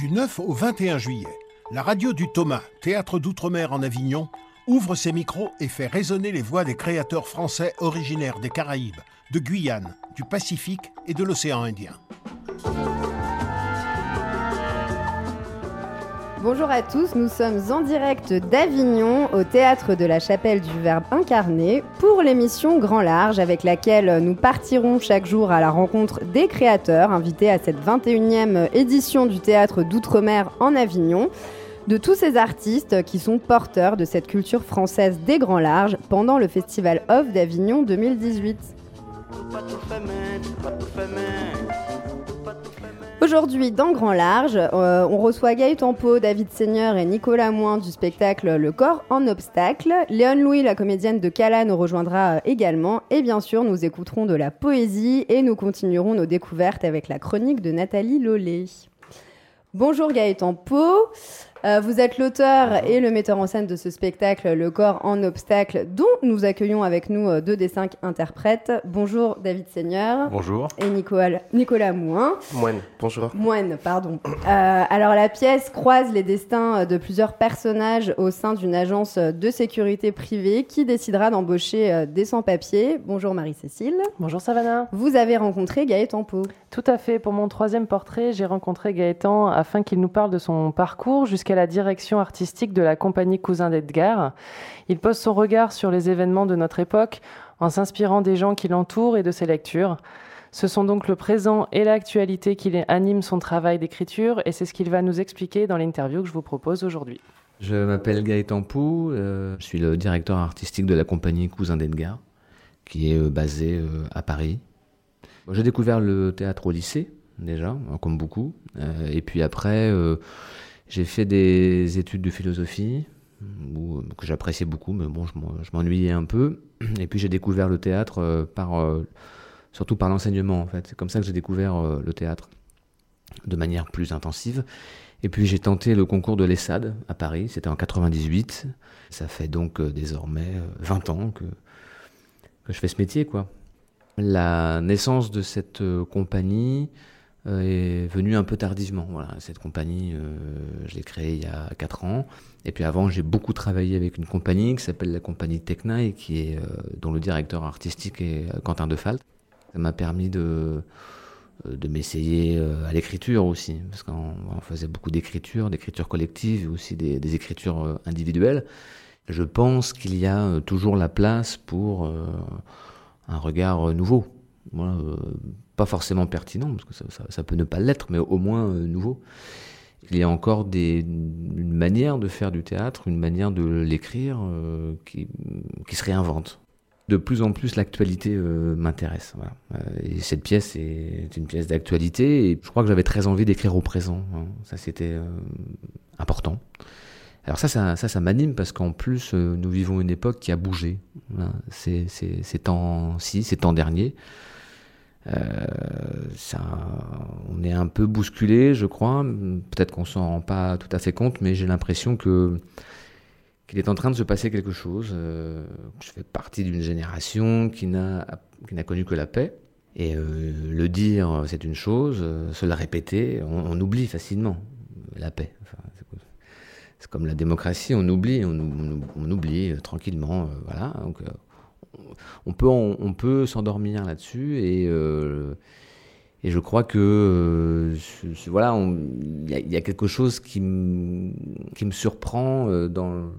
Du 9 au 21 juillet, la radio du Thomas, théâtre d'outre-mer en Avignon, ouvre ses micros et fait résonner les voix des créateurs français originaires des Caraïbes, de Guyane, du Pacifique et de l'océan Indien. Bonjour à tous, nous sommes en direct d'Avignon au théâtre de la Chapelle du Verbe incarné pour l'émission Grand Large avec laquelle nous partirons chaque jour à la rencontre des créateurs invités à cette 21e édition du théâtre d'outre-mer en Avignon de tous ces artistes qui sont porteurs de cette culture française des grands larges pendant le Festival Off d'Avignon 2018. Aujourd'hui, dans Grand Large, euh, on reçoit Gaëtan Pau, David Seigneur et Nicolas Moin du spectacle Le corps en obstacle. Léon Louis, la comédienne de Cala, nous rejoindra également. Et bien sûr, nous écouterons de la poésie et nous continuerons nos découvertes avec la chronique de Nathalie Lollet. Bonjour Gaëtan Pau. Euh, vous êtes l'auteur et le metteur en scène de ce spectacle Le corps en obstacle, dont nous accueillons avec nous euh, deux des cinq interprètes. Bonjour David Seigneur. Bonjour. Et Nicolas, Nicolas Moine. Moine, bonjour. Moine, pardon. Euh, alors la pièce croise les destins de plusieurs personnages au sein d'une agence de sécurité privée qui décidera d'embaucher des sans-papiers. Bonjour Marie-Cécile. Bonjour Savannah. Vous avez rencontré Gaëtan Pau. Tout à fait. Pour mon troisième portrait, j'ai rencontré Gaëtan afin qu'il nous parle de son parcours jusqu'à la direction artistique de la compagnie Cousin d'Edgar. Il pose son regard sur les événements de notre époque en s'inspirant des gens qui l'entourent et de ses lectures. Ce sont donc le présent et l'actualité qui animent son travail d'écriture et c'est ce qu'il va nous expliquer dans l'interview que je vous propose aujourd'hui. Je m'appelle Gaëtan Pou, euh, je suis le directeur artistique de la compagnie Cousin d'Edgar, qui est euh, basée euh, à Paris. J'ai découvert le théâtre au lycée, déjà, comme beaucoup. et puis après, j'ai fait des études de philosophie, que j'appréciais beaucoup, mais bon, je m'ennuyais un peu. Et puis j'ai découvert le théâtre euh, par, euh, surtout par l'enseignement, en fait. C'est comme ça que j'ai découvert euh, le théâtre de manière plus intensive. Et puis j'ai tenté le concours de l'ESSAD à Paris, c'était en 98. Ça fait donc désormais 20 ans que, que je fais ce métier, quoi. La naissance de cette compagnie, est venue un peu tardivement. Voilà, cette compagnie, euh, je l'ai créée il y a 4 ans. Et puis avant, j'ai beaucoup travaillé avec une compagnie qui s'appelle la compagnie Techna qui est, euh, dont le directeur artistique est Quentin Defalt. Ça m'a permis de, de m'essayer à l'écriture aussi, parce qu'on faisait beaucoup d'écriture, d'écriture collective et aussi des écritures individuelles. Je pense qu'il y a toujours la place pour un regard nouveau. Voilà, pas forcément pertinent, parce que ça, peut ne pas l'être, mais au moins euh, nouveau. Il y a encore des, une manière de faire du théâtre, une manière de l'écrire euh, qui, qui, se réinvente. De plus en plus, l'actualité euh, m'intéresse. et cette pièce est une pièce d'actualité, et je crois que j'avais très envie d'écrire au présent. Hein. Ça, c'était important. Alors ça, ça, ça, m'anime parce qu'en plus, nous vivons une époque qui a bougé. ces, temps-ci, ces temps derniers. Euh, ça, on est un peu bousculé, je crois. Peut-être qu'on s'en rend pas tout à fait compte, mais j'ai l'impression que qu'il est en train de se passer quelque chose. Euh, je fais partie d'une génération qui n'a qui n'a connu que la paix. Et euh, le dire, c'est une chose. se la répéter, on, oublie facilement la paix. Comme la démocratie, on oublie, on, oublie tranquillement. voilà. Donc, on peut, on, peut s'endormir là-dessus et, euh, et je crois que euh, voilà, il y, a quelque chose qui, me surprend euh, dans,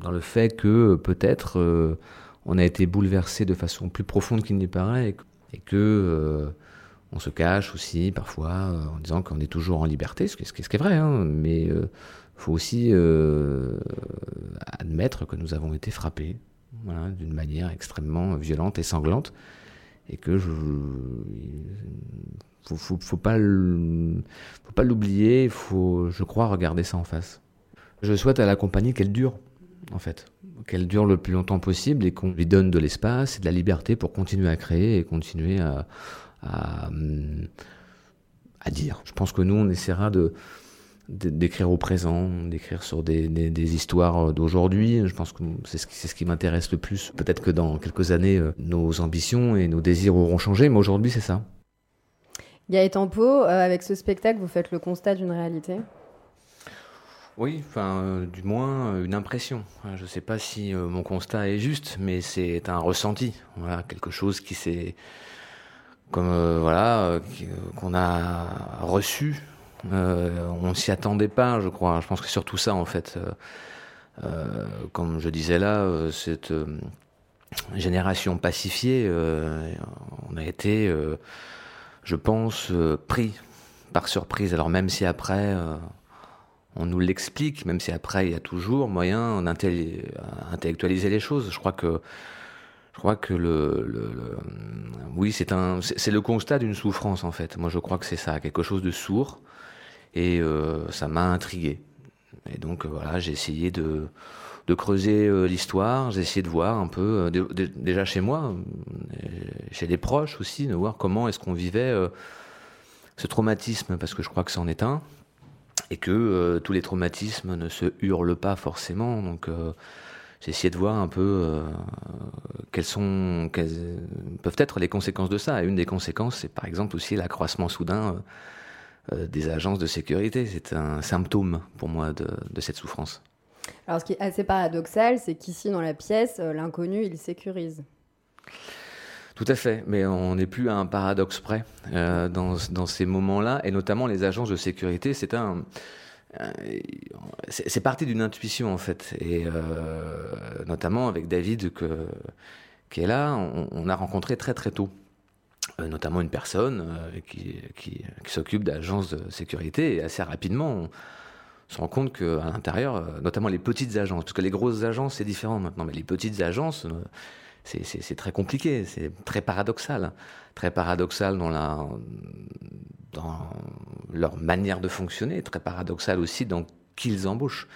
dans le fait que peut-être on a été bouleversé de façon plus profonde qu'il n'y paraît et, que on se cache aussi parfois en disant qu'on est toujours en liberté, ce qui, est vrai, hein, mais il faut aussi admettre que nous avons été frappés d'une manière extrêmement violente et sanglante, et que je faut pas faut pas l'oublier, il faut, je crois, regarder ça en face. Je souhaite à la compagnie qu'elle dure, en fait, qu'elle dure le plus longtemps possible et qu'on lui donne de l'espace et de la liberté pour continuer à créer et continuer à, à, à dire. Je pense que nous, on essaiera de d'écrire au présent, d'écrire sur des, des, histoires d'aujourd'hui. Je pense que c'est ce qui, c'est ce qui m'intéresse le plus. Peut-être que dans quelques années, euh, nos ambitions et nos désirs auront changé, mais aujourd'hui, c'est ça. Gaëtan Pau, avec ce spectacle, vous faites le constat d'une réalité? Oui, enfin, euh, du moins euh, une impression. Je ne sais pas si euh, mon constat est juste, mais c'est un ressenti. Voilà, quelque chose qui s'est, comme voilà, qu'on a reçu. on s'y attendait pas, je crois. Je pense que surtout ça, en fait. comme je disais là, cette génération pacifiée, on a été, je pense, pris par surprise. Alors même si après on nous l'explique, même si après il y a toujours moyen d'intellectualiser les choses. Je crois que je crois que le, oui c'est un c'est le constat d'une souffrance en fait. Moi je crois que c'est ça, quelque chose de sourd et euh, ça m'a intrigué. Et donc euh, voilà, j'ai essayé de creuser euh, l'histoire, j'ai essayé de voir un peu déjà chez moi, chez les proches aussi, de voir comment est-ce qu'on vivait ce traumatisme parce que je crois que c'en est un et que tous les traumatismes ne se hurlent pas forcément. Donc j'ai essayé de voir un peu euh, quelles sont quelles peuvent être les conséquences de ça. Et une des conséquences, c'est par exemple aussi l'accroissement soudain des agences de sécurité. C'est un symptôme pour moi de, de, cette souffrance. Alors ce qui est assez paradoxal, c'est qu'ici dans la pièce, l'inconnu, il sécurise. Tout à fait, mais on n'est plus à un paradoxe près euh, dans, dans, ces moments-là, et notamment les agences de sécurité. C'est un, c'est parti d'une intuition en fait, et euh, notamment avec David qui est là, on, a rencontré très très tôt, euh, notamment une personne euh, qui, qui, qui s'occupe d'agences de sécurité, et assez rapidement. On, se rend compte qu'à l'intérieur, euh, notamment les petites agences, parce que les grosses agences c'est différent maintenant, mais les petites agences, c'est très compliqué, c'est très paradoxal, très paradoxal dans leur manière de fonctionner, très paradoxal aussi dans qui ils embauchent.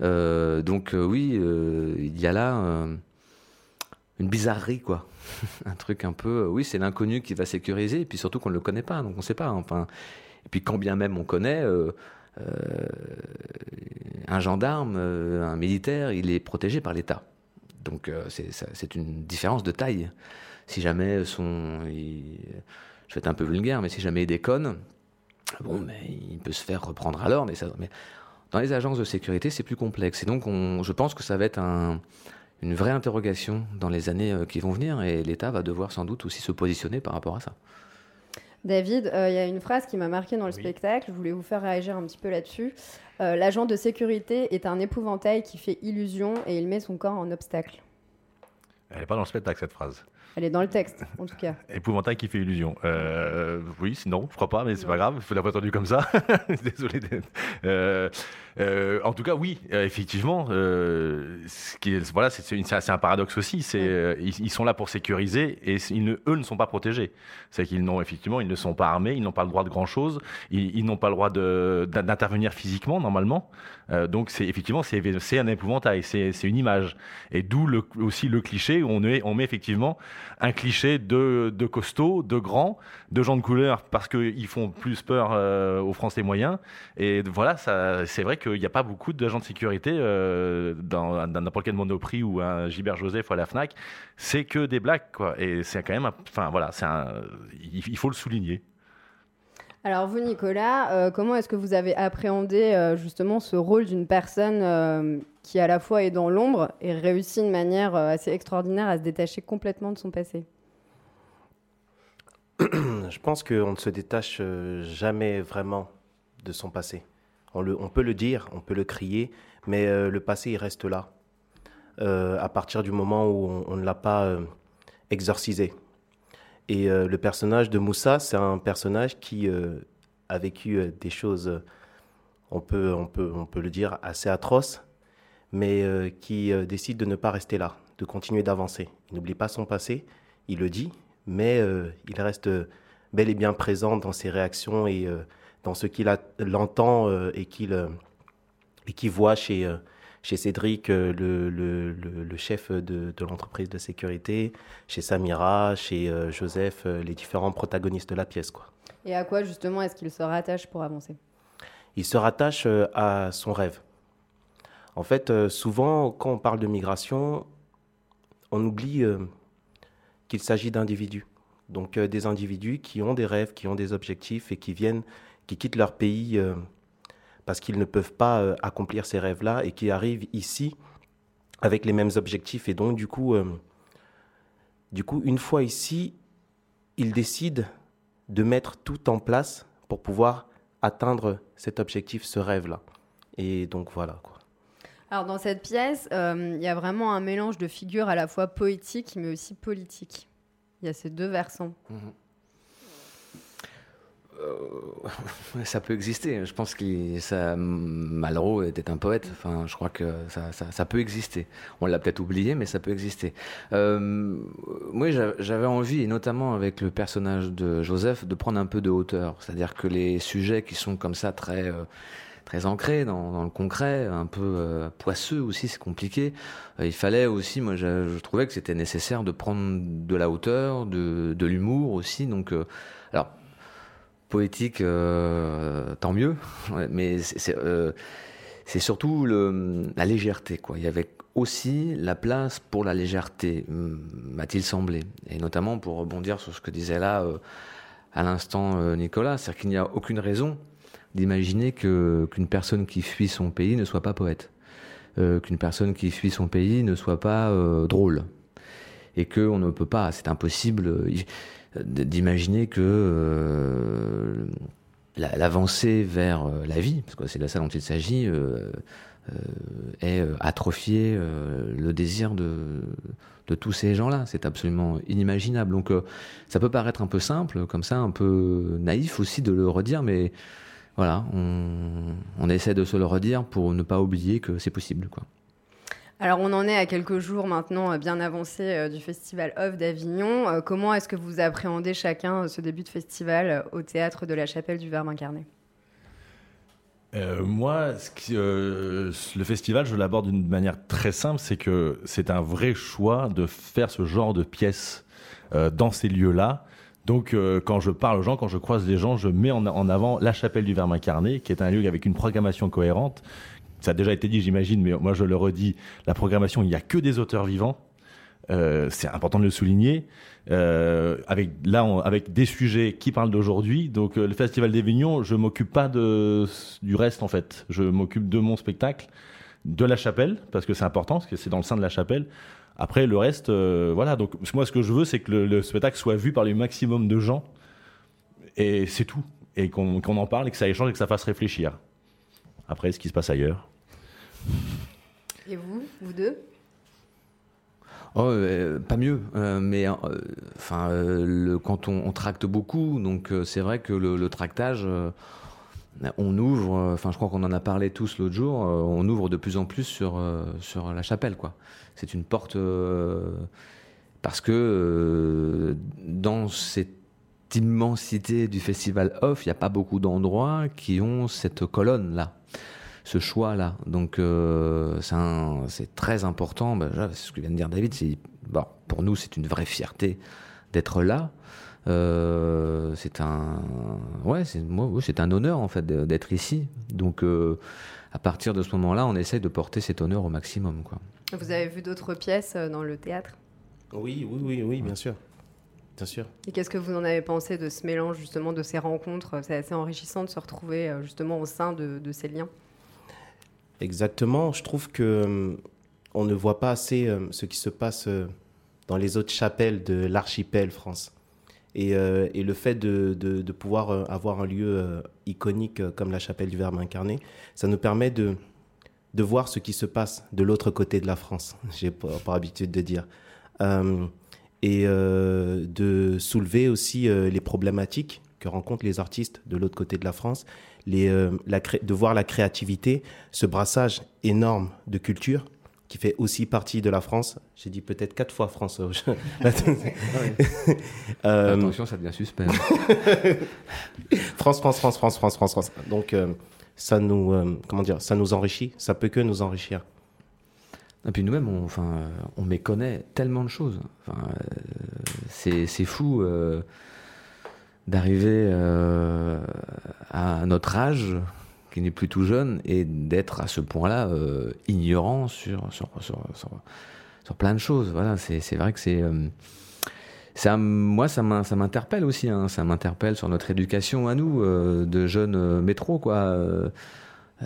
Euh, donc euh, oui, euh, il y a là une bizarrerie quoi, un truc un peu. oui, c'est l'inconnu qui va sécuriser, et puis surtout qu'on ne le connaît pas, donc on ne sait pas. Et puis quand bien même on connaît. un gendarme, un militaire, il est protégé par l'État. Donc euh, c'est une différence de taille. Si jamais son, je vais être un peu vulgaire, mais si jamais il déconne, bon, mais il peut se faire reprendre alors. Mais, ça, mais dans les agences de sécurité, c'est plus complexe. Et donc, on, je pense que ça va être un, une vraie interrogation dans les années euh, qui vont venir, et l'État va devoir sans doute aussi se positionner par rapport à ça. David, euh, il y a une phrase qui m'a marqué dans le spectacle, je voulais vous faire réagir un petit peu là-dessus. Euh, l'agent de sécurité est un épouvantail qui fait illusion et il met son corps en obstacle. Elle n'est pas dans le spectacle, cette phrase. Elle est dans le texte, en tout cas. Épouvantail qui fait illusion. Euh, oui, sinon, je crois pas, mais c'est pas grave. Il faut l'avoir entendu comme ça. Désolé. Euh, euh, en tout cas, oui, effectivement. ce qui est, voilà, c'est un paradoxe aussi. C'est ils, sont là pour sécuriser et ils ne, eux ne sont pas protégés. C'est qu'ils n'ont effectivement, ils ne sont pas armés, ils n'ont pas le droit de grand chose. Ils, n'ont pas le droit d'intervenir physiquement normalement. Donc c'est effectivement c'est un épouvantail, c'est une image. Et d'où aussi le cliché où on, met effectivement un cliché de, de costauds, de grands, de gens de couleur parce qu'ils font plus peur euh, aux Français moyens. Et voilà, c'est vrai qu'il n'y a pas beaucoup d'agents de sécurité euh, dans n'importe quel Monoprix ou un Gilbert Joseph ou à la Fnac. C'est que des blagues, quoi. Et c'est quand même, enfin voilà, un, il faut le souligner. Alors vous, Nicolas, euh, comment est-ce que vous avez appréhendé euh, justement ce rôle d'une personne euh, qui à la fois est dans l'ombre et réussit de manière assez extraordinaire à se détacher complètement de son passé? Je pense qu'on ne se détache jamais vraiment de son passé. On, peut le dire, on peut le crier, mais le passé, il reste là. à partir du moment où on ne l'a pas exorcisé. Et euh, le personnage de Moussa, c'est un personnage qui euh, a vécu euh, des choses, on peut, on, peut, on peut le dire, assez atroces, mais qui décide de ne pas rester là, de continuer d'avancer. Il n'oublie pas son passé, il le dit, mais il reste bel et bien présent dans ses réactions et dans ce qu'il entend et qu'il et voit chez chez Cédric, euh, le, chef de, l'entreprise de sécurité, chez Samira, chez euh, Joseph, euh, les différents protagonistes de la pièce. Quoi. Et à quoi justement est-ce qu'il se rattache pour avancer? Il se rattache à son rêve. En fait, souvent, quand on parle de migration, on oublie qu'il s'agit d'individus, Donc des individus qui ont des rêves, qui ont des objectifs et qui viennent, qui quittent leur pays parce qu'ils ne peuvent pas accomplir ces rêves-là et qui arrivent ici avec les mêmes objectifs. Et donc du coup, du coup, une fois ici, ils décident de mettre tout en place pour pouvoir atteindre cet objectif, ce rêve-là. Et donc voilà. Quoi. Alors dans cette pièce, euh, il y a vraiment un mélange de figures à la fois poétiques mais aussi politiques. Il y a ces deux versants. Mhm. Euh, ça peut exister. Je pense que Malraux était un poète. Enfin, je crois que ça, peut exister. On l'a peut-être oublié, mais ça peut exister. Euh, moi, j'avais envie, et notamment avec le personnage de Joseph, de prendre un peu de hauteur. C'est-à-dire que les sujets qui sont comme ça très euh, ancrés dans, le concret, un peu poisseux aussi, c'est compliqué. il fallait aussi, moi, je, trouvais que c'était nécessaire de prendre de la hauteur, de, de l'humour aussi. Donc, alors poétique, euh, tant mieux. Mais euh, c'est surtout le, la légèreté. Quoi. Il y avait aussi la place pour la légèreté, m'a-t-il semblé. Et notamment pour rebondir sur ce que disait là euh, à l'instant Nicolas, c'est-à-dire qu'il n'y a aucune raison d'imaginer qu'une personne qui fuit son pays ne soit pas poète, qu'une personne qui fuit son pays ne soit pas drôle, et qu'on ne peut pas, c'est impossible d'imaginer que euh, l'avancée vers euh, la vie, parce que c'est de ça dont il s'agit, euh, est atrophier le désir de, de tous ces gens-là. C'est absolument inimaginable. Donc ça peut paraître un peu simple, comme ça, un peu naïf aussi de le redire, mais voilà, on, on essaie de se le redire pour ne pas oublier que c'est possible. Quoi. Alors on en est à quelques jours maintenant euh, bien avancés euh, du festival Off d'Avignon. Euh, comment est-ce que vous appréhendez chacun ce début de festival au théâtre de la Chapelle du Verbe incarné? Moi, le festival, je l'aborde d'une manière très simple, c'est que c'est un vrai choix de faire ce genre de pièces dans ces lieux-là. Donc, quand je parle aux gens, quand je croise les gens, je mets en, en avant la chapelle du Verbe incarné, qui est un lieu avec une programmation cohérente, ça a déjà été dit, j'imagine, mais moi je le redis, la programmation, il n'y a que des auteurs vivants. Euh, c'est important de le souligner. Euh, avec là, avec des sujets qui parlent d'aujourd'hui. Donc euh, le Festival d'Avignon, je m'occupe pas de, du reste en fait. Je m'occupe de mon spectacle, de la chapelle parce que c'est important, parce que c'est dans le sein de la chapelle. Après le reste, voilà. Donc moi, ce que je veux, c'est que le, spectacle soit vu par le maximum de gens, et c'est tout. Et qu'on en parle, et que ça échange, et que ça fasse réfléchir. Après, ce qui se passe ailleurs. Et vous, vous deux Oh, euh, pas mieux, euh, mais euh, enfin, quand on, tracte beaucoup, donc c'est vrai que le, tractage, on ouvre, enfin, je crois qu'on en a parlé tous l'autre jour, on ouvre de plus en plus sur sur la chapelle, quoi. C'est une porte parce que dans cette immensité du festival off, il n'y a pas beaucoup d'endroits qui ont cette colonne là ce choix-là. Donc euh, c'est très important. Ben, c'est ce que vient de dire David. Bon, pour nous, c'est une vraie fierté d'être là. Euh, c'est un, ouais, c'est c'est un honneur en fait d'être ici. Donc euh, à partir de ce moment-là, on essaye de porter cet honneur au maximum. Quoi. Vous avez vu d'autres pièces dans le théâtre? Oui, oui, oui, oui, bien sûr. Bien sûr. Et qu'est-ce que vous en avez pensé de ce mélange, justement, de ces rencontres? C'est assez enrichissant de se retrouver justement au sein de ces liens. Exactement. Je trouve que euh, on ne voit pas assez euh, ce qui se passe euh, dans les autres chapelles de l'archipel France. Et, et, le fait de, pouvoir avoir un lieu iconique comme la chapelle du Verbe incarné, ça nous permet de, voir ce qui se passe de l'autre côté de la France, j'ai pas, pas, habitude de dire. et de soulever aussi les problématiques que rencontrent les artistes de l'autre côté de la France les, euh, la de voir la créativité, ce brassage énorme de culture qui fait aussi partie de la France. J'ai dit peut-être quatre fois France. euh, Attention, ça devient suspect. France, France, France, France, France, France, France. Donc, euh, ça nous, euh, comment dire, ça nous enrichit. Ça peut que nous enrichir. Et puis nous-mêmes, on, enfin, on méconnaît tellement de choses. Enfin, c'est fou d'arriver euh, à notre âge, qui n'est plus tout jeune, et d'être à ce point-là euh, ignorant sur sur, sur, sur, plein de choses. Voilà, c'est vrai que c'est. Euh, ça, moi, ça m'interpelle aussi. Hein. ça m'interpelle sur notre éducation à nous, de jeunes métros, quoi.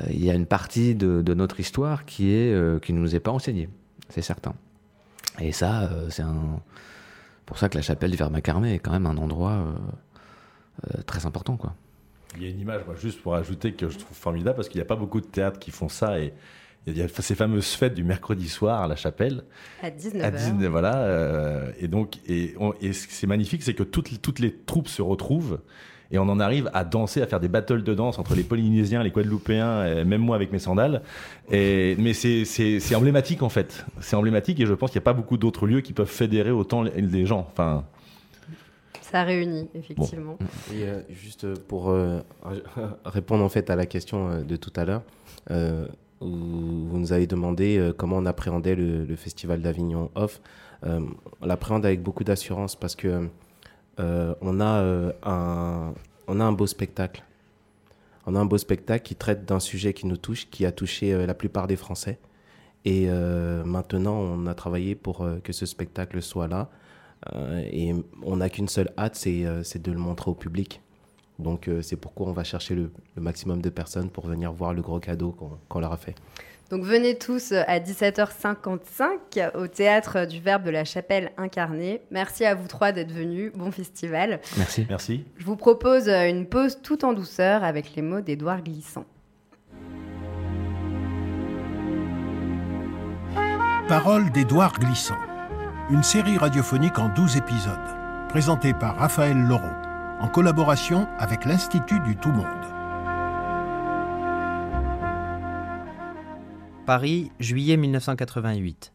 Il y a une partie de, notre histoire qui est qui ne nous est pas enseignée, c'est certain. Et ça, c'est pour ça que la chapelle du Verbe est quand même un endroit très important, quoi. Il y a une image, moi, juste pour ajouter, que je trouve formidable, parce qu'il n'y a pas beaucoup de théâtres qui font ça. Et il y a ces fameuses fêtes du mercredi soir à la chapelle. À 19h. À 19, voilà. Euh, et donc, et, et ce qui est magnifique, c'est que toutes, toutes les troupes se retrouvent. Et on en arrive à danser, à faire des battles de danse entre les Polynésiens, les Guadeloupéens, et même moi avec mes sandales. Et, mais c'est emblématique en fait. C'est emblématique et je pense qu'il n'y a pas beaucoup d'autres lieux qui peuvent fédérer autant les gens. Enfin, ça réunit, effectivement. Et euh, juste pour euh, répondre en fait à la question euh, de tout à l'heure, où vous nous avez demandé comment on appréhendait le, festival d'Avignon Off. on l'appréhende avec beaucoup d'assurance parce que on, a, un, on a un beau spectacle. On a un beau spectacle qui traite d'un sujet qui nous touche, qui a touché la plupart des Français. Et maintenant, on a travaillé pour que ce spectacle soit là. Euh, et on n'a qu'une seule hâte, c'est euh, de le montrer au public. Donc euh, c'est pourquoi on va chercher le, maximum de personnes pour venir voir le gros cadeau qu'on leur a fait. Donc venez tous à 17h55 au théâtre du Verbe de la Chapelle incarnée. Merci à vous trois d'être venus. Bon festival. Merci. Merci. Je vous propose une pause tout en douceur avec les mots d'Édouard Glissant. Parole d'Édouard Glissant une série radiophonique en 12 épisodes, présentée par Raphaël Laureau, en collaboration avec l'Institut du Tout Monde. Paris, juillet 1988.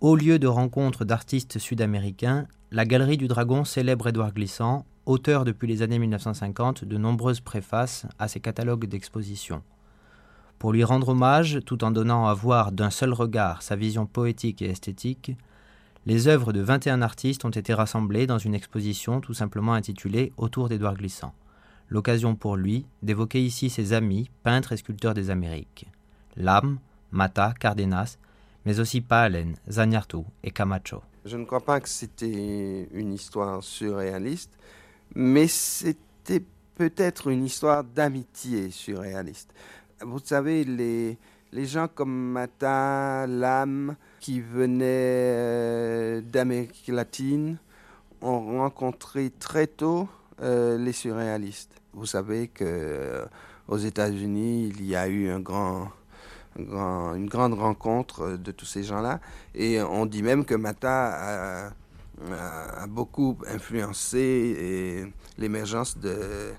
Haut lieu de rencontre d'artistes sud-américains, la Galerie du Dragon célèbre Édouard Glissant, auteur depuis les années 1950 de nombreuses préfaces à ses catalogues d'expositions. Pour lui rendre hommage, tout en donnant à voir d'un seul regard sa vision poétique et esthétique, les œuvres de 21 artistes ont été rassemblées dans une exposition tout simplement intitulée Autour d'Édouard Glissant. L'occasion pour lui d'évoquer ici ses amis, peintres et sculpteurs des Amériques. Lam, Mata, Cardenas, mais aussi Paalen, Zagnarto et Camacho. Je ne crois pas que c'était une histoire surréaliste, mais c'était peut-être une histoire d'amitié surréaliste. Vous savez, les, les gens comme Mata, Lam, qui venaient euh, d'Amérique latine, ont rencontré très tôt euh, les surréalistes. Vous savez que euh, aux États-Unis, il y a eu un grand, une grande rencontre de tous ces gens-là, et on dit même que Mata a, a beaucoup influencé l'émergence de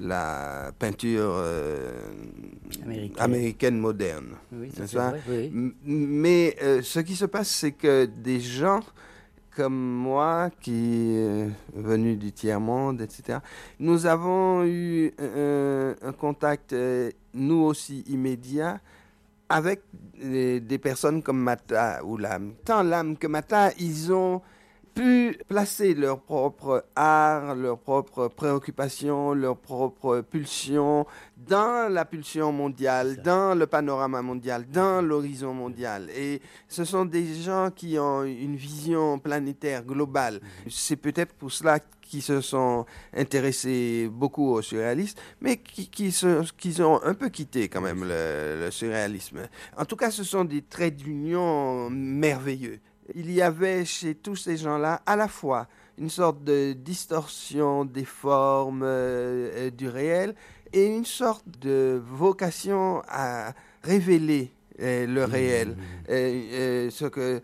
la peinture euh, américaine. moderne. Mais euh, ce qui se passe, c'est que des gens comme moi, qui est venu du tiers-monde, etc., nous avons eu un, contact, euh, nous aussi, immédiat, avec des personnes comme Mata ou Lam. Tant Lam que Mata, ils ont pu placer leur propre art, leurs propres préoccupations, leurs propres pulsions dans la pulsion mondiale, dans le panorama mondial, dans l'horizon mondial. Et ce sont des gens qui ont une vision planétaire globale. C'est peut-être pour cela qu'ils se sont intéressés beaucoup au surréalisme, mais qui, qui, se, ont un peu quitté quand même le, le surréalisme. En tout cas, ce sont des traits d'union merveilleux il y avait chez tous ces gens-là à la fois une sorte de distorsion des formes euh, du réel et une sorte de vocation à révéler euh, le mmh, réel. Ce que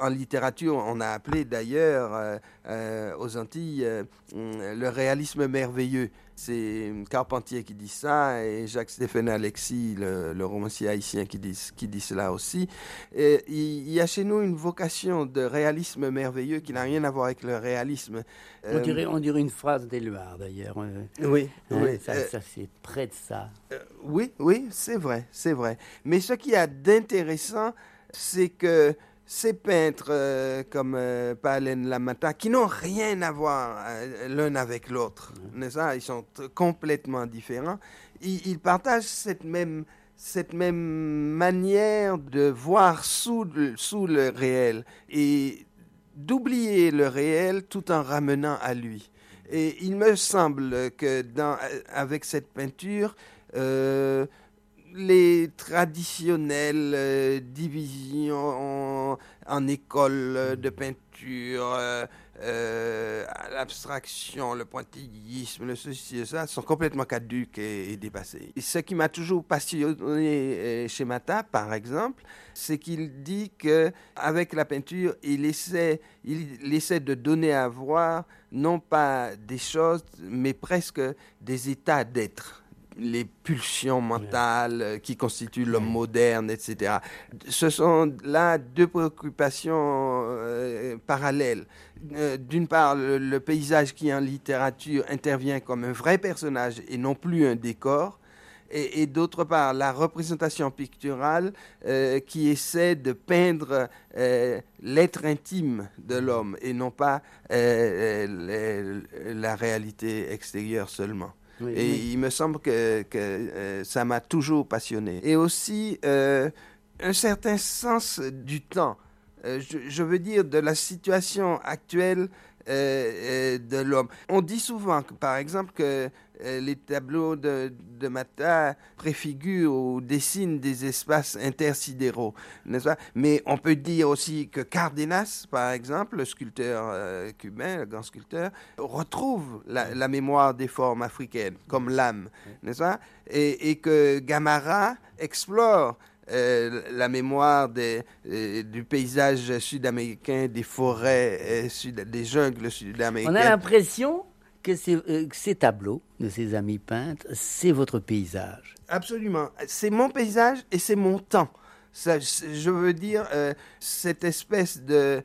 en littérature on a appelé d'ailleurs euh, aux Antilles le réalisme merveilleux. C'est Carpentier qui dit ça et Jacques-Stéphane Alexis, le, romancier haïtien, qui dit, qui dit cela aussi. Et il y a chez nous une vocation de réalisme merveilleux qui n'a rien à voir avec le réalisme. On, euh, dirait, on dirait une phrase d'Éluard d'ailleurs. Oui, hein, oui. Ça, ça c'est près de ça. Euh, oui, oui, c'est vrai, c'est vrai. Mais ce qui a d'intéressant, c'est que ces peintres euh, comme euh, Palen Lamata, qui n'ont rien à voir euh, l'un avec l'autre, ça Ils sont complètement différents. Ils, partagent cette même, cette même manière de voir sous le, sous le réel. Et d'oublier le réel tout en ramenant à lui. Et il me semble que dans, avec cette peinture, euh, les traditionnelles euh, divisions en, école de peinture, euh, euh, l'abstraction, le pointillisme, le ceci et ça, sont complètement caduques et, et dépassés. Ce qui m'a toujours passionné euh, chez Mata, par exemple, c'est qu'il dit que avec la peinture, il essaie, il essaie de donner à voir non pas des choses, mais presque des états d'être les pulsions mentales euh, qui constituent l'homme moderne, etc. Ce sont là deux préoccupations euh, parallèles. Euh, D'une part, le, le paysage qui en littérature intervient comme un vrai personnage et non plus un décor. Et, et d'autre part, la représentation picturale euh, qui essaie de peindre l'être intime de l'homme et non pas la réalité extérieure seulement. Oui, Et oui. il me semble que, que, euh, ça m'a toujours passionné. Et aussi euh, un certain sens du temps. Euh, je, je veux dire de la situation actuelle euh, euh, de l'homme. On dit souvent, que, par exemple, que euh, les tableaux de, de Mata préfigurent ou dessinent des espaces intersidéraux, n'est-ce pas? Mais on peut dire aussi que Cardenas, par exemple, le sculpteur euh, cubain, le grand sculpteur, retrouve la, la mémoire des formes africaines, comme l'âme, n'est-ce pas? Et, et que Gamara explore euh, la mémoire des, euh, du paysage sud-américain, des forêts, euh, sud, des jungles On a sud-américaines. l'impression que, ces- que ces tableaux de ces amis peintres, c'est votre paysage. Absolument. C'est mon paysage et c'est mon temps. Ça, je veux dire, cette espèce de,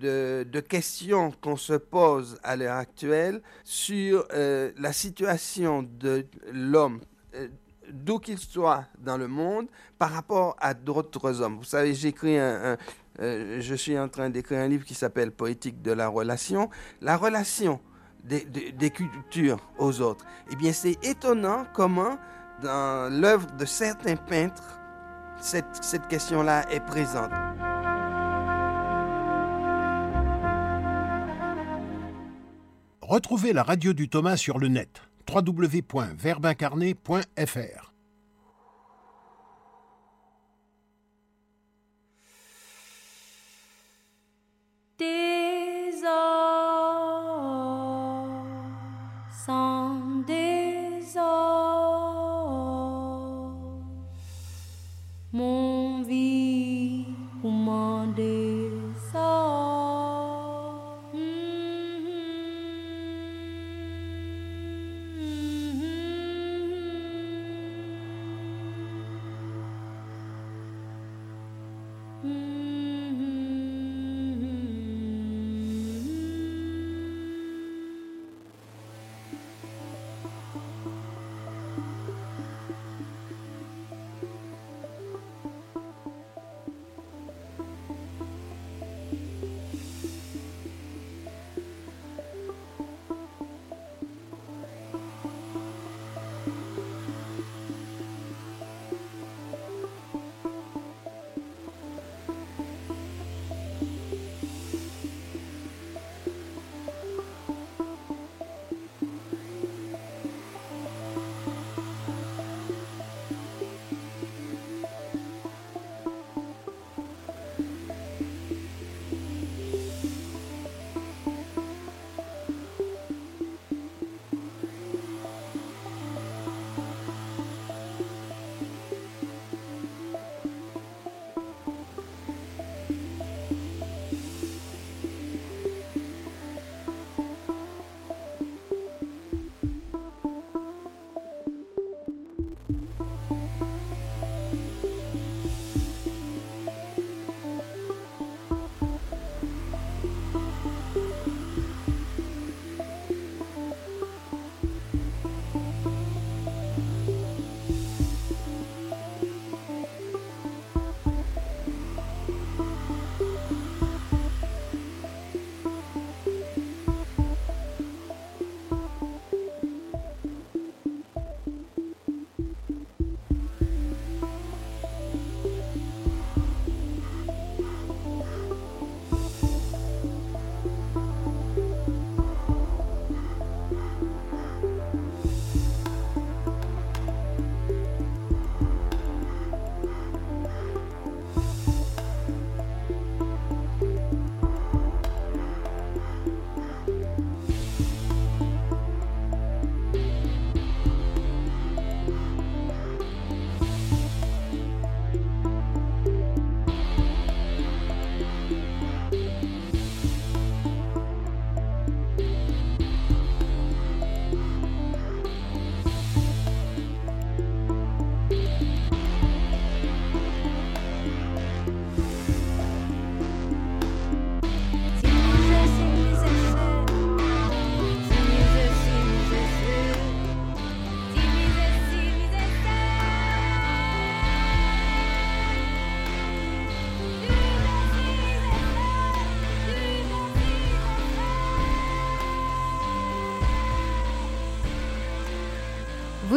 de, de question qu'on se pose à l'heure actuelle sur la situation de l'homme, d'où qu'il soit dans le monde, par rapport à d'autres hommes. Vous savez, j'écris un, euh, je suis en train d'écrire un livre qui s'appelle Poétique de la relation. La relation des cultures aux autres. Eh bien, c'est étonnant comment, dans l'œuvre de certains peintres, cette, cette question-là est présente. Retrouvez la radio du Thomas sur le net www.verbincarné.fr.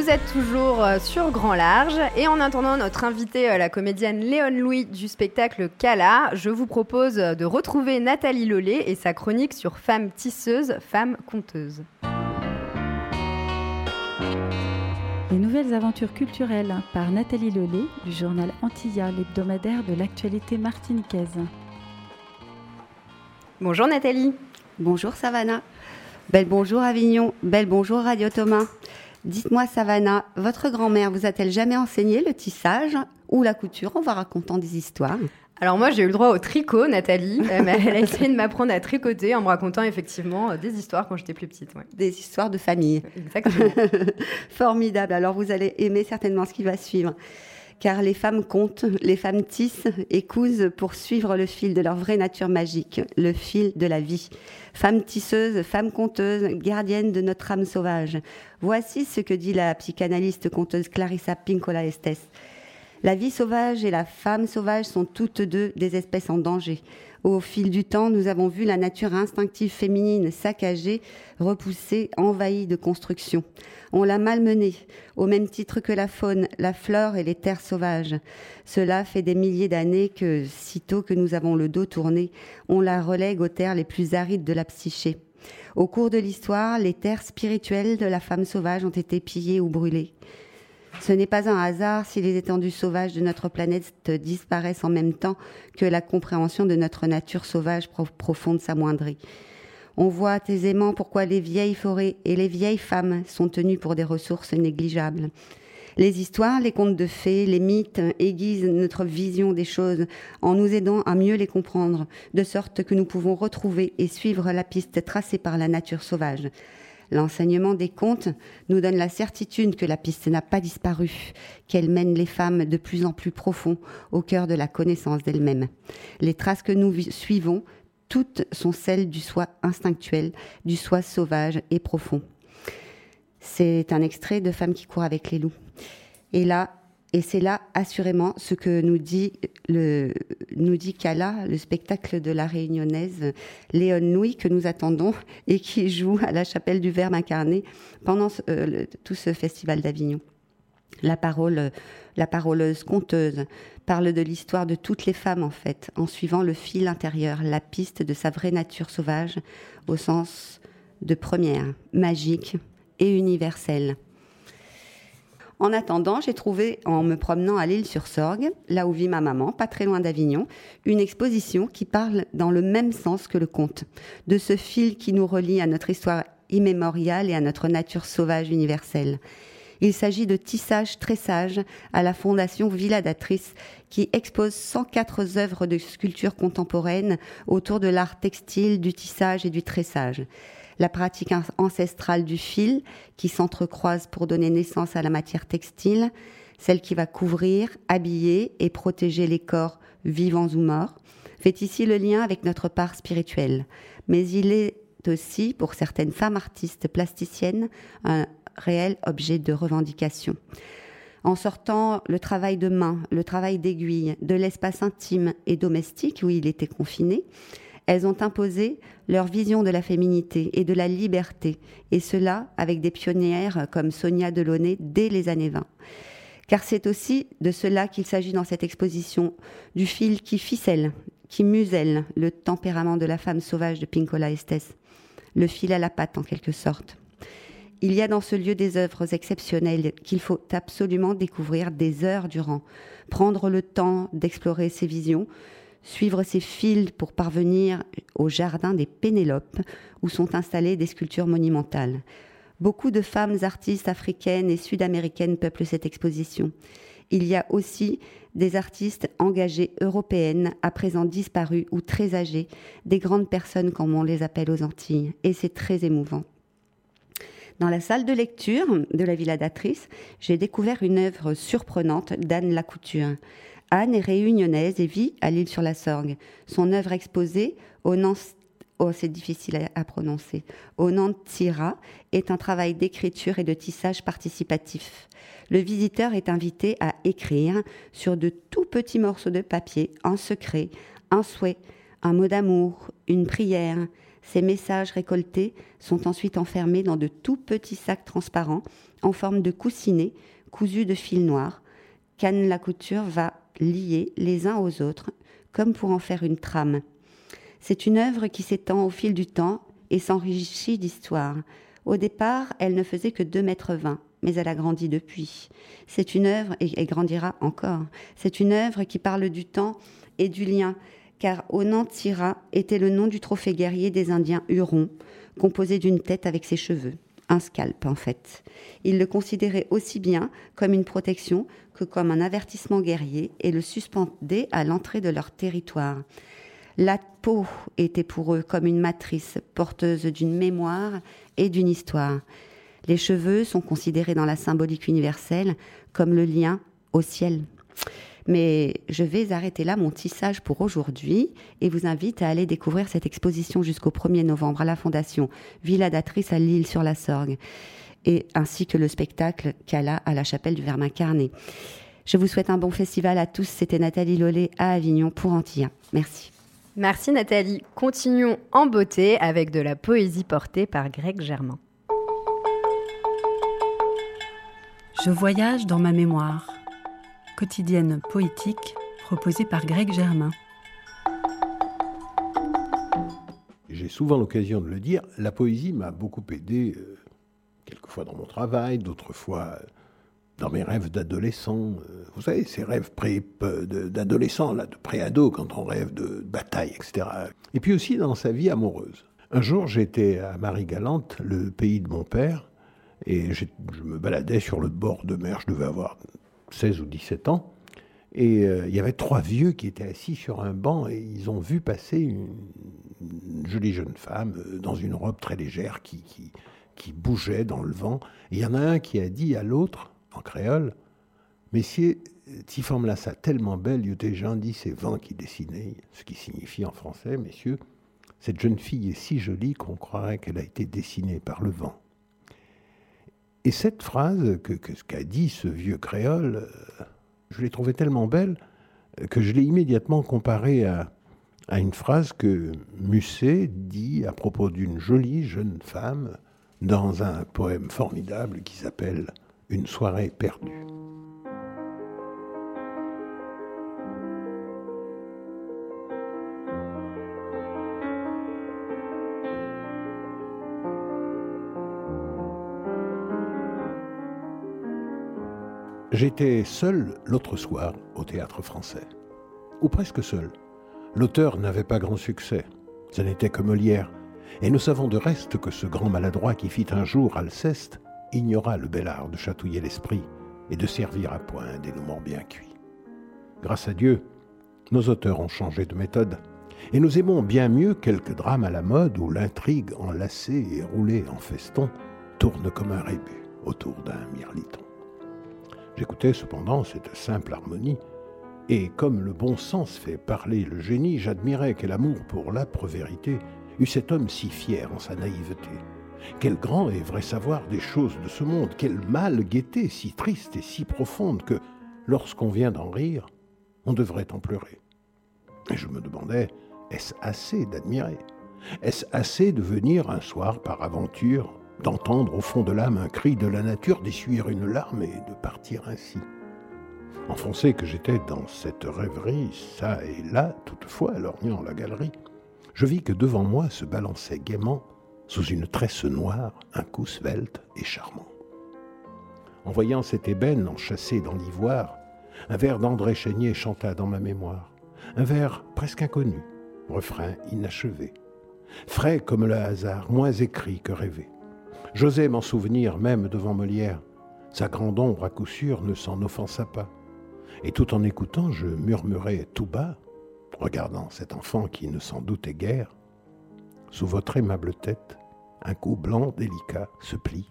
Vous êtes toujours euh, sur Grand Large et en attendant notre invitée, euh, la comédienne Léon Louis du spectacle Cala, je vous propose de retrouver Nathalie Lollet et sa chronique sur femmes tisseuses, femmes conteuses. Les nouvelles aventures culturelles par Nathalie Lelay du journal Antilla, l'hebdomadaire de l'actualité martiniquaise. Bonjour Nathalie. Bonjour Savannah. Belle bonjour Avignon. Belle bonjour Radio Thomas. Dites-moi Savannah, votre grand-mère vous a-t-elle jamais enseigné le tissage ou la couture? En vous racontant des histoires alors moi j'ai eu le droit au tricot, Nathalie. Elle a, elle a essayé de m'apprendre à tricoter en me racontant effectivement euh, des histoires quand j'étais plus petite. ouais. Des histoires de famille. Exactement. Formidable. Alors vous allez aimer certainement ce qui va suivre. Car les femmes comptent, les femmes tissent et cousent pour suivre le fil de leur vraie nature magique, le fil de la vie. Femmes tisseuses, femmes conteuses, gardiennes de notre âme sauvage. Voici ce que dit la psychanalyste conteuse Clarissa Pinkola Estes. La vie sauvage et la femme sauvage sont toutes deux des espèces en danger. Au fil du temps, nous avons vu la nature instinctive féminine saccagée, repoussée, envahie de constructions. On l'a malmenée, au même titre que la faune, la flore et les terres sauvages. Cela fait des milliers d'années que, sitôt que nous avons le dos tourné, on la relègue aux terres les plus arides de la psyché. Au cours de l'histoire, les terres spirituelles de la femme sauvage ont été pillées ou brûlées. Ce n'est pas un hasard si les étendues sauvages de notre planète disparaissent en même temps que la compréhension de notre nature sauvage profonde s'amoindrit. On voit aisément pourquoi les vieilles forêts et les vieilles femmes sont tenues pour des ressources négligeables. Les histoires, les contes de fées, les mythes aiguisent notre vision des choses en nous aidant à mieux les comprendre, de sorte que nous pouvons retrouver et suivre la piste tracée par la nature sauvage. L'enseignement des contes nous donne la certitude que la piste n'a pas disparu, qu'elle mène les femmes de plus en plus profond au cœur de la connaissance d'elles-mêmes. Les traces que nous suivons, toutes sont celles du soi instinctuel, du soi sauvage et profond. C'est un extrait de Femmes qui courent avec les loups. Et là, et c'est là, assurément, ce que nous dit, Kala, le spectacle de la réunionnaise Léon Louis, que nous attendons et qui joue à la chapelle du Verbe incarné pendant euh, tout ce festival d'Avignon. La parole, la paroleuse conteuse parle de l'histoire de toutes les femmes, en fait, en suivant le fil intérieur, la piste de sa vraie nature sauvage, au sens de première, magique et universelle. En attendant, j'ai trouvé, en me promenant à l'île sur Sorgue, là où vit ma maman, pas très loin d'Avignon, une exposition qui parle dans le même sens que le conte, de ce fil qui nous relie à notre histoire immémoriale et à notre nature sauvage universelle. Il s'agit de Tissage Tressage à la Fondation Villadatrice qui expose 104 œuvres de sculpture contemporaine autour de l'art textile, du tissage et du tressage la pratique ancestrale du fil qui s'entrecroise pour donner naissance à la matière textile, celle qui va couvrir, habiller et protéger les corps vivants ou morts, fait ici le lien avec notre part spirituelle. Mais il est aussi, pour certaines femmes artistes plasticiennes, un réel objet de revendication. En sortant le travail de main, le travail d'aiguille de l'espace intime et domestique où il était confiné, elles ont imposé leur vision de la féminité et de la liberté, et cela avec des pionnières comme Sonia Delaunay dès les années 20. Car c'est aussi de cela qu'il s'agit dans cette exposition, du fil qui ficelle, qui muselle le tempérament de la femme sauvage de Pinkola Estes, le fil à la patte en quelque sorte. Il y a dans ce lieu des œuvres exceptionnelles qu'il faut absolument découvrir des heures durant, prendre le temps d'explorer ces visions, suivre ces fils pour parvenir au jardin des Pénélopes, où sont installées des sculptures monumentales. Beaucoup de femmes artistes africaines et sud-américaines peuplent cette exposition. Il y a aussi des artistes engagées européennes, à présent disparues ou très âgées, des grandes personnes comme on les appelle aux Antilles, et c'est très émouvant. Dans la salle de lecture de la Villadatrice, j'ai découvert une œuvre surprenante d'Anne Lacouture. Anne est réunionnaise et vit à l'île sur la Sorgue. Son œuvre exposée au Nantes oh, c'est difficile à, prononcer, Nantira est un travail d'écriture et de tissage participatif. Le visiteur est invité à écrire sur de tout petits morceaux de papier, en secret, un souhait, un mot d'amour, une prière, Ces messages récoltés sont ensuite enfermés dans de tout petits sacs transparents en forme de coussinets cousus de fil noir qu'Anne Lacouture va lier les uns aux autres comme pour en faire une trame. C'est une œuvre qui s'étend au fil du temps et s'enrichit d'histoire. Au départ, elle ne faisait que 2 mètres 20, mais elle a grandi depuis. C'est une œuvre, et, et grandira encore, c'est une œuvre qui parle du temps et du lien, car Onantira était le nom du trophée guerrier des Indiens Hurons, composé d'une tête avec ses cheveux. Un scalp, en fait. Il le considérait aussi bien comme une protection comme un avertissement guerrier et le suspendaient à l'entrée de leur territoire. La peau était pour eux comme une matrice porteuse d'une mémoire et d'une histoire. Les cheveux sont considérés dans la symbolique universelle comme le lien au ciel. Mais je vais arrêter là mon tissage pour aujourd'hui et vous invite à aller découvrir cette exposition jusqu'au 1er novembre à la Fondation Villa d'Atrice à Lille sur la Sorgue et ainsi que le spectacle Cala à la chapelle du Vermin Carnet. Je vous souhaite un bon festival à tous. C'était Nathalie Lollet à Avignon pour Antilla. Merci. Merci Nathalie. Continuons en beauté avec de la poésie portée par Greg Germain. Je voyage dans ma mémoire. Quotidienne poétique proposée par Greg Germain. J'ai souvent l'occasion de le dire, la poésie m'a beaucoup aidé, euh, quelquefois dans mon travail, d'autres fois euh, dans mes rêves d'adolescent. Euh, vous savez, ces rêves d'adolescent, de pré-ado, quand on rêve de bataille, etc. Et puis aussi dans sa vie amoureuse. Un jour, j'étais à Marie-Galante, le pays de mon père, et je me baladais sur le bord de mer, je devais avoir 16 ou 17 ans, et euh, il y avait trois vieux qui étaient assis sur un banc, et ils ont vu passer une, jolie jeune femme dans une robe très légère qui, qui bougeait dans le vent. Il y en a un qui a dit à l'autre, en créole, Messieurs, ti forme là ça tellement belle, il gens dit c'est vent qui dessinait, ce qui signifie en français, messieurs, cette jeune fille est si jolie qu'on croirait qu'elle a été dessinée par le vent. Et cette phrase que, que ce qu'a dit ce vieux créole, euh, je l'ai trouvée tellement belle que je l'ai immédiatement comparée à une phrase que Musset dit à propos d'une jolie jeune femme dans un poème formidable qui s'appelle Une soirée perdue. J'étais seul l'autre soir au théâtre français. Ou presque seul. L'auteur n'avait pas grand succès. Ce n'était que Molière. Et nous savons de reste que ce grand maladroit qui fit un jour Alceste ignora le bel art de chatouiller l'esprit et de servir à point un dénouement bien cuit. Grâce à Dieu, nos auteurs ont changé de méthode. Et nous aimons bien mieux quelques drames à la mode où l'intrigue enlacée et roulée en feston tourne comme un rébut autour d'un mirliton. J'écoutais cependant cette simple harmonie, et comme le bon sens fait parler le génie, j'admirais quel amour pour l'âpre vérité eut cet homme si fier en sa naïveté. Quel grand et vrai savoir des choses de ce monde, quelle mâle gaieté si triste et si profonde que, lorsqu'on vient d'en rire, on devrait en pleurer. Et je me demandais, est-ce assez d'admirer? Est-ce assez de venir un soir par aventure, d'entendre au fond de l'âme un cri de la nature, d'essuyer une larme et de partir ainsi? Enfoncé que j'étais dans cette rêverie, ça et là, toutefois, lorgnant la galerie, je vis que devant moi se balançait gaiement, sous une tresse noire, un cou svelte et charmant. En voyant cette ébène enchâssée dans l'ivoire, un vers d'André Chénier chanta dans ma mémoire, un vers presque inconnu, refrain inachevé, frais comme le hasard, moins écrit que rêvé. J'osais m'en souvenir même devant Molière, sa grande ombre à coup sûr ne s'en offensa pas. Et tout en écoutant, je murmurais tout bas, regardant cet enfant qui ne s'en doutait guère, sous votre aimable tête, un cou blanc délicat se plie,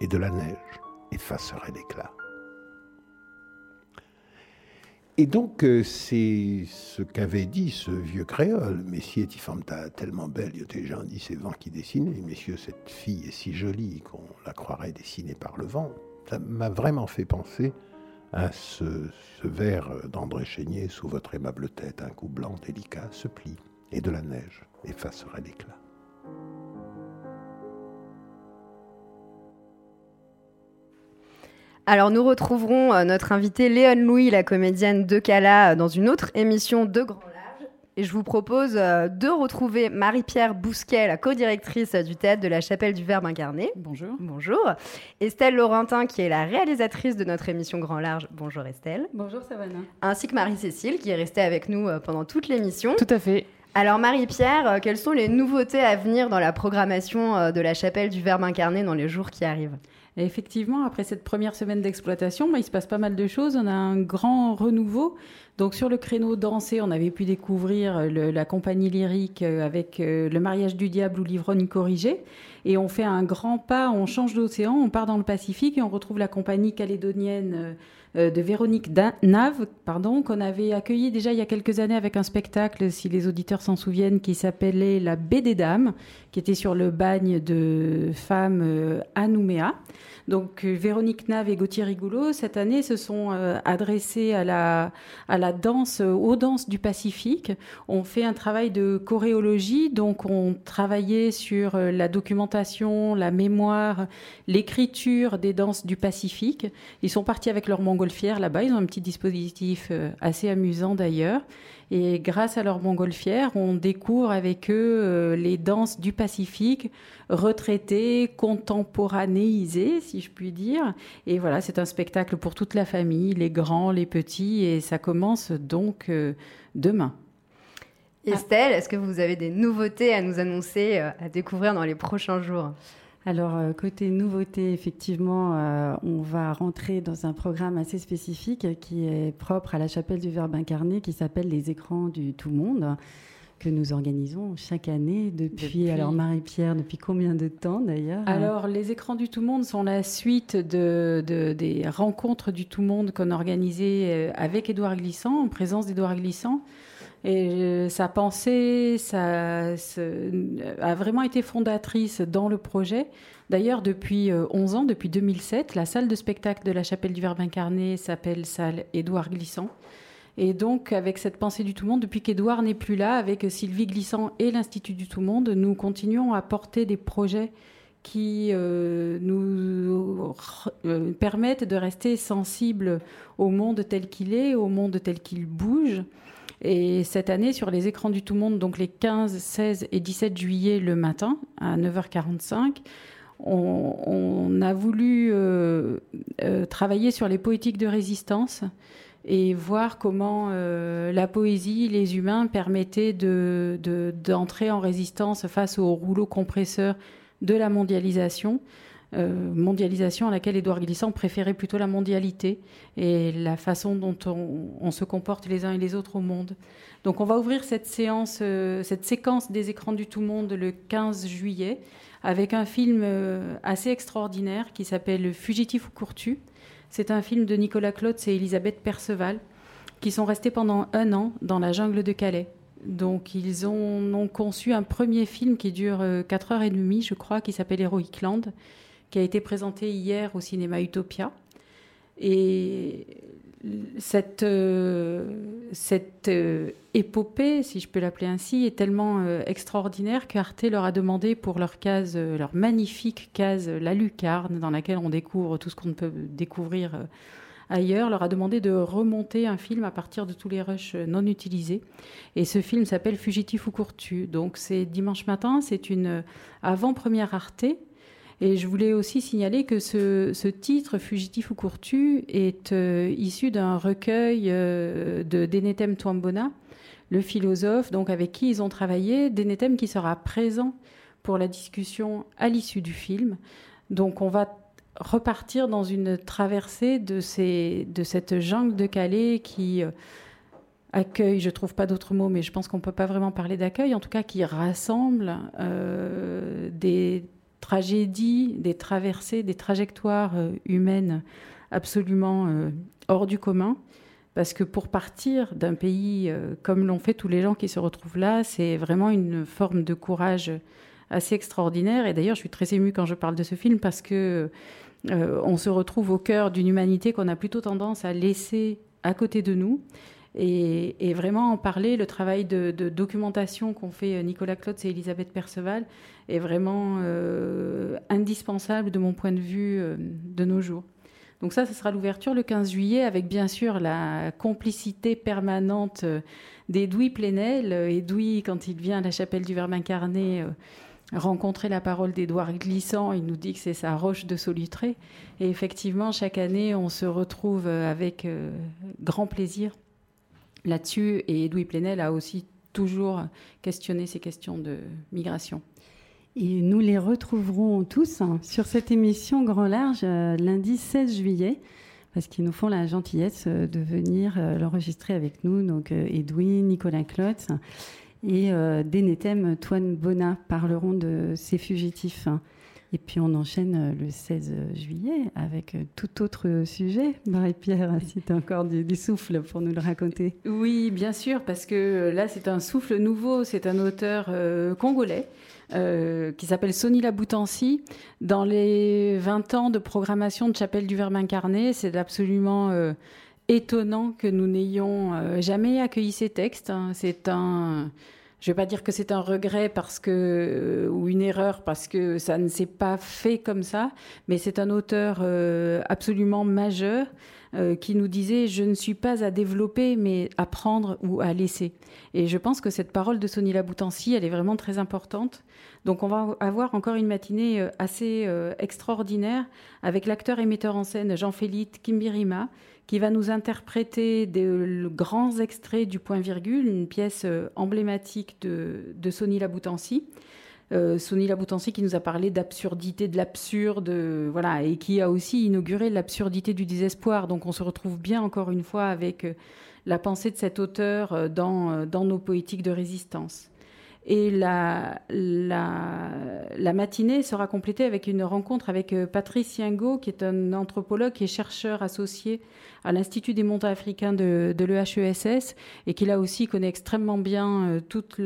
et de la neige effacerait l'éclat. Et donc, euh, c'est ce qu'avait dit ce vieux créole. Messieurs, Tifamta, tellement belle, il gens dit c'est vent qui dessinait. Messieurs, cette fille est si jolie qu'on la croirait dessinée par le vent. Ça m'a vraiment fait penser Hein, ce, ce verre d'André Chénier sous votre aimable tête, un coup blanc délicat, se plie, et de la neige effacera l'éclat. Alors nous retrouverons euh, notre invitée Léon Louis, la comédienne de Cala, euh, dans une autre émission de Grand et je vous propose euh, de retrouver Marie-Pierre Bousquet, la co-directrice du théâtre de la Chapelle du Verbe incarné. Bonjour. Bonjour. Estelle Laurentin, qui est la réalisatrice de notre émission Grand Large. Bonjour Estelle. Bonjour Savannah. Ainsi que Marie-Cécile, qui est restée avec nous euh, pendant toute l'émission. Tout à fait. Alors Marie-Pierre, euh, quelles sont les nouveautés à venir dans la programmation de la Chapelle du Verbe incarné dans les jours qui arrivent? Et effectivement, après cette première semaine d'exploitation, bah, il se passe pas mal de choses. On a un grand renouveau. Donc sur le créneau dansé, on avait pu découvrir euh, la compagnie lyrique euh, avec euh, le mariage du diable ou l'ivrogne corrigé. Et on fait un grand pas, on change d'océan, on part dans le Pacifique et on retrouve la compagnie calédonienne de Véronique Nave, pardon, qu'on avait accueilli déjà il y a quelques années avec un spectacle, si les auditeurs s'en souviennent, qui s'appelait La Baie des Dames, qui était sur le bagne de femmes à Nouméa. Donc Véronique Nave et Gauthier Rigoulot, cette année, se sont adressés à la, à la euh, aux danses du Pacifique. On fait un travail de choréologie, donc on travaillait sur euh, la documentation, la mémoire, l'écriture des danses du Pacifique. Ils sont partis avec leur montgolfière là-bas, ils ont un petit dispositif euh, assez amusant d'ailleurs. Et grâce à leur montgolfière, on découvre avec eux euh, les danses du Pacifique, retraitées, contemporanéisées, si je puis dire. Et voilà, c'est un spectacle pour toute la famille, les grands, les petits, et ça commence donc euh, demain. Estelle, est-ce que vous avez des nouveautés à nous annoncer, euh, à découvrir dans les prochains jours? Alors, euh, côté nouveauté, effectivement, euh, on va rentrer dans un programme assez spécifique qui est propre à la chapelle du Verbe incarné, qui s'appelle les écrans du tout monde, que nous organisons chaque année depuis, Depuis- alors Marie-Pierre, depuis combien de temps d'ailleurs Alors, les écrans du tout monde sont la suite de, de- des rencontres du tout monde qu'on organisait euh, avec Édouard Glissant, en présence d'Édouard Glissant. Et euh, sa pensée se- a vraiment été fondatrice dans le projet. D'ailleurs, depuis euh, 11 ans, depuis 2007, la salle de spectacle de la Chapelle du Verbe incarné s'appelle salle Édouard Glissant. Et donc, avec cette pensée du tout monde, depuis qu'Édouard n'est plus là, avec Sylvie Glissant et l'Institut du tout monde, nous continuons à porter des projets qui euh, nous euh, permettent de rester sensibles au monde tel qu'il est, au monde tel qu'il bouge. Et cette année, sur les écrans du tout monde, donc les 15, 16 et 17 juillet le matin à 9h45, on, a voulu euh, euh, travailler sur les poétiques de résistance et voir comment euh, la poésie, les humains permettaient de- de- d'entrer en résistance face au rouleau compresseur de la mondialisation. Euh, mondialisation à laquelle Édouard Glissant préférait plutôt la mondialité et la façon dont on, se comporte les uns et les autres au monde. Donc on va ouvrir cette séance, euh, cette séquence des écrans du tout monde le 15 juillet avec un film euh, assez extraordinaire qui s'appelle Fugitif ou courtu. C'est un film de Nicolas Klotz et Elisabeth Perceval qui sont restés pendant un an dans la jungle de Calais. Donc ils ont, conçu un premier film qui dure euh, 4 heures et demie, je crois, qui s'appelle Heroic Land, qui a été présenté hier au cinéma Utopia. Et cette, euh, cette euh, épopée, si je peux l'appeler ainsi, est tellement euh, extraordinaire qu'Arte leur a demandé pour leur case, leur magnifique case La Lucarne, dans laquelle on découvre tout ce qu'on ne peut découvrir ailleurs, leur a demandé de remonter un film à partir de tous les rushs non utilisés. Et ce film s'appelle Fugitif ou courtu. Donc c'est dimanche matin, c'est une avant-première Arte. Et je voulais aussi signaler que ce, titre, Fugitif ou courtu, est euh, issu d'un recueil euh, de Denetem Twambona, le philosophe donc avec qui ils ont travaillé, Denetem qui sera présent pour la discussion à l'issue du film. Donc on va repartir dans une traversée de, cette jungle de Calais qui euh, accueille, je trouve pas d'autre mot, mais je pense qu'on peut pas vraiment parler d'accueil, en tout cas qui rassemble des tragédies, des traversées, des trajectoires euh, humaines absolument euh, hors du commun. Parce que pour partir d'un pays euh, comme l'ont fait tous les gens qui se retrouvent là, c'est vraiment une forme de courage assez extraordinaire. Et d'ailleurs, je suis très émue quand je parle de ce film parce que on se retrouve au cœur d'une humanité qu'on a plutôt tendance à laisser à côté de nous. Et, vraiment en parler, le travail de, documentation qu'ont fait Nicolas Klotz et Elisabeth Perceval est vraiment euh, indispensable de mon point de vue euh, de nos jours. Donc ça, ce sera l'ouverture le 15 juillet avec bien sûr la complicité permanente euh, d'Edoui Plenel. Edoui, quand il vient à la chapelle du Verbe incarné, euh, rencontrer la parole d'Édouard Glissant, il nous dit que c'est sa roche de Solutré. Et effectivement, chaque année, on se retrouve euh, avec grand plaisir là-dessus. Et Edoui Plenel a aussi toujours questionné ces questions de migration. Et nous les retrouverons tous sur cette émission Grand Large euh, lundi 16 juillet, parce qu'ils nous font la gentillesse euh, de venir euh, l'enregistrer avec nous. Donc Edwin, Nicolas Klotz et Dénéthème Toine Bonnat parleront de ces fugitifs. Et puis on enchaîne le 16 juillet avec tout autre sujet. Marie-Pierre, si tu as encore du, du, souffle pour nous le raconter. Oui, bien sûr, parce que là c'est un souffle nouveau. C'est un auteur congolais euh, qui s'appelle Sonny Laboutancy. Dans les 20 ans de programmation de Chapelle du Verbe incarné, c'est absolument euh, étonnant que nous n'ayons euh, jamais accueilli ces textes. Hein. C'est un... Je ne vais pas dire que c'est un regret parce que ou une erreur parce que ça ne s'est pas fait comme ça, mais c'est un auteur absolument majeur euh, qui nous disait Je ne suis pas à développer, mais à prendre ou à laisser. Et je pense que cette parole de Sonny Laboutancy, elle est vraiment très importante. Donc on va avoir encore une matinée euh, assez euh, extraordinaire avec l'acteur et metteur en scène Jean-Philippe Kimbirima, qui va nous interpréter des grands extraits du point virgule, une pièce emblématique de, de Sonny Laboutancy. Euh, Sonny Laboutancy qui nous a parlé d'absurdité de l'absurde, voilà, et qui a aussi inauguré l'absurdité du désespoir. Donc on se retrouve bien encore une fois avec euh, la pensée de cet auteur euh, dans nos poétiques de résistance. Et la, matinée sera complétée avec une rencontre avec euh, Patrice Yango, qui est un anthropologue et chercheur associé à l'Institut des monts africains de, de l'EHESS et qui là aussi connaît extrêmement bien euh, toute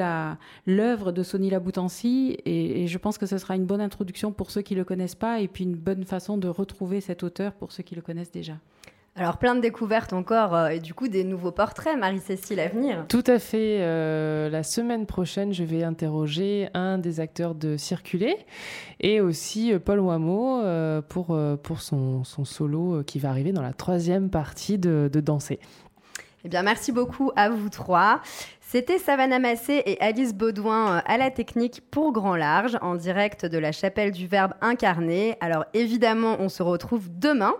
l'œuvre de Sonny Laboutancy. Et, et je pense que ce sera une bonne introduction pour ceux qui ne le connaissent pas et puis une bonne façon de retrouver cet auteur pour ceux qui le connaissent déjà. Alors plein de découvertes encore euh, et du coup des nouveaux portraits, Marie-Cécile, à venir. Tout à fait. Euh, la semaine prochaine, je vais interroger un des acteurs de Circuler et aussi euh, Paul Wameau pour, pour son, son, solo qui va arriver dans la troisième partie de, de Danser. Eh bien, merci beaucoup à vous trois. C'était Savannah Massé et Alice Baudouin à la technique pour Grand Large, en direct de la chapelle du Verbe incarné. Alors évidemment, on se retrouve demain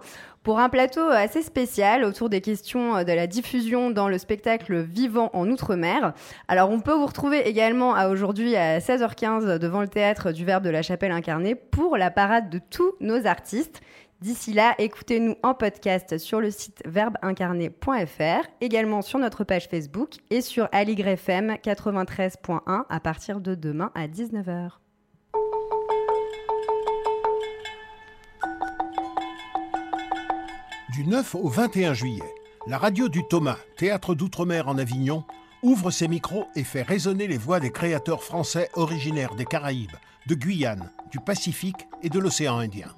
pour un plateau assez spécial autour des questions de la diffusion dans le spectacle vivant en Outre-mer. Alors on peut vous retrouver également à aujourd'hui à 16h15 devant le théâtre du Verbe de la Chapelle incarnée pour la parade de tous nos artistes. D'ici là, écoutez-nous en podcast sur le site verbeincarné.fr, également sur notre page Facebook et sur AligrefM 93.1 à partir de demain à 19h. Du 9 au 21 juillet, la radio du Thomas, théâtre d'outre-mer en Avignon, ouvre ses micros et fait résonner les voix des créateurs français originaires des Caraïbes, de Guyane, du Pacifique et de l'océan Indien.